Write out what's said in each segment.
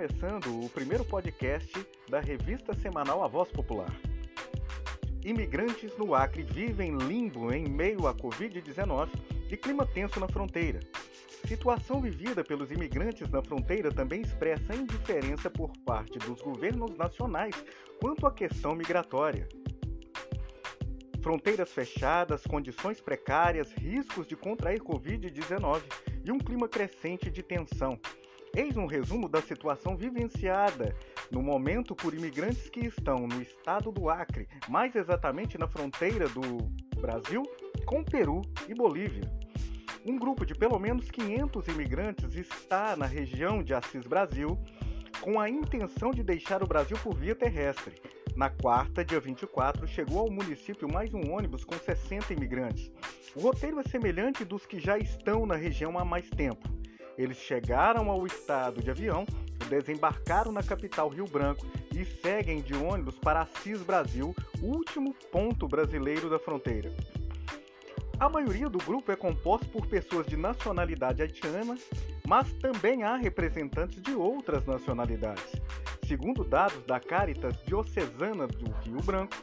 começando o primeiro podcast da revista semanal A Voz Popular. Imigrantes no Acre vivem limbo em meio à Covid-19 e clima tenso na fronteira. Situação vivida pelos imigrantes na fronteira também expressa indiferença por parte dos governos nacionais quanto à questão migratória. Fronteiras fechadas, condições precárias, riscos de contrair Covid-19 e um clima crescente de tensão. Eis um resumo da situação vivenciada no momento por imigrantes que estão no estado do Acre, mais exatamente na fronteira do Brasil com Peru e Bolívia. Um grupo de pelo menos 500 imigrantes está na região de Assis Brasil com a intenção de deixar o Brasil por via terrestre. Na quarta, dia 24, chegou ao município mais um ônibus com 60 imigrantes. O roteiro é semelhante dos que já estão na região há mais tempo. Eles chegaram ao estado de avião, desembarcaram na capital Rio Branco e seguem de ônibus para Assis Brasil, último ponto brasileiro da fronteira. A maioria do grupo é composta por pessoas de nacionalidade haitiana, mas também há representantes de outras nacionalidades. Segundo dados da Caritas Diocesana do Rio Branco,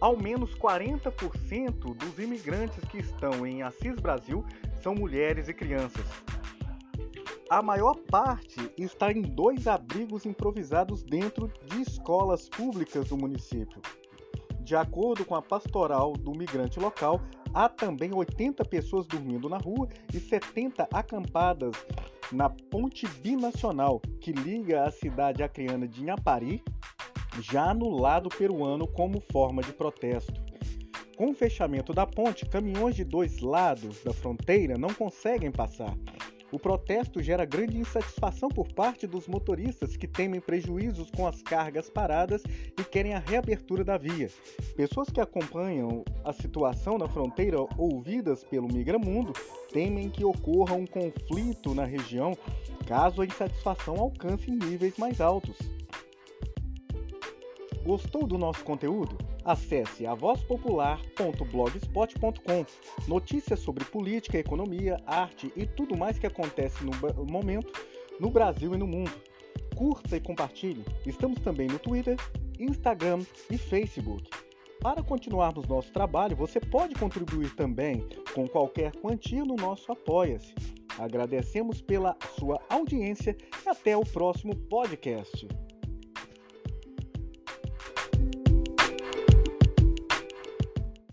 ao menos 40% dos imigrantes que estão em Assis Brasil são mulheres e crianças. A maior parte está em dois abrigos improvisados dentro de escolas públicas do município. De acordo com a pastoral do migrante local, há também 80 pessoas dormindo na rua e 70 acampadas na ponte binacional que liga a cidade acreana de Inhapari, já no lado peruano, como forma de protesto. Com o fechamento da ponte, caminhões de dois lados da fronteira não conseguem passar o protesto gera grande insatisfação por parte dos motoristas que temem prejuízos com as cargas paradas e querem a reabertura da via. Pessoas que acompanham a situação na fronteira, ouvidas pelo Migramundo, temem que ocorra um conflito na região caso a insatisfação alcance níveis mais altos. Gostou do nosso conteúdo? Acesse avozpopular.blogspot.com. Notícias sobre política, economia, arte e tudo mais que acontece no momento no Brasil e no mundo. Curta e compartilhe. Estamos também no Twitter, Instagram e Facebook. Para continuarmos nosso trabalho, você pode contribuir também com qualquer quantia no nosso Apoia-se. Agradecemos pela sua audiência e até o próximo podcast.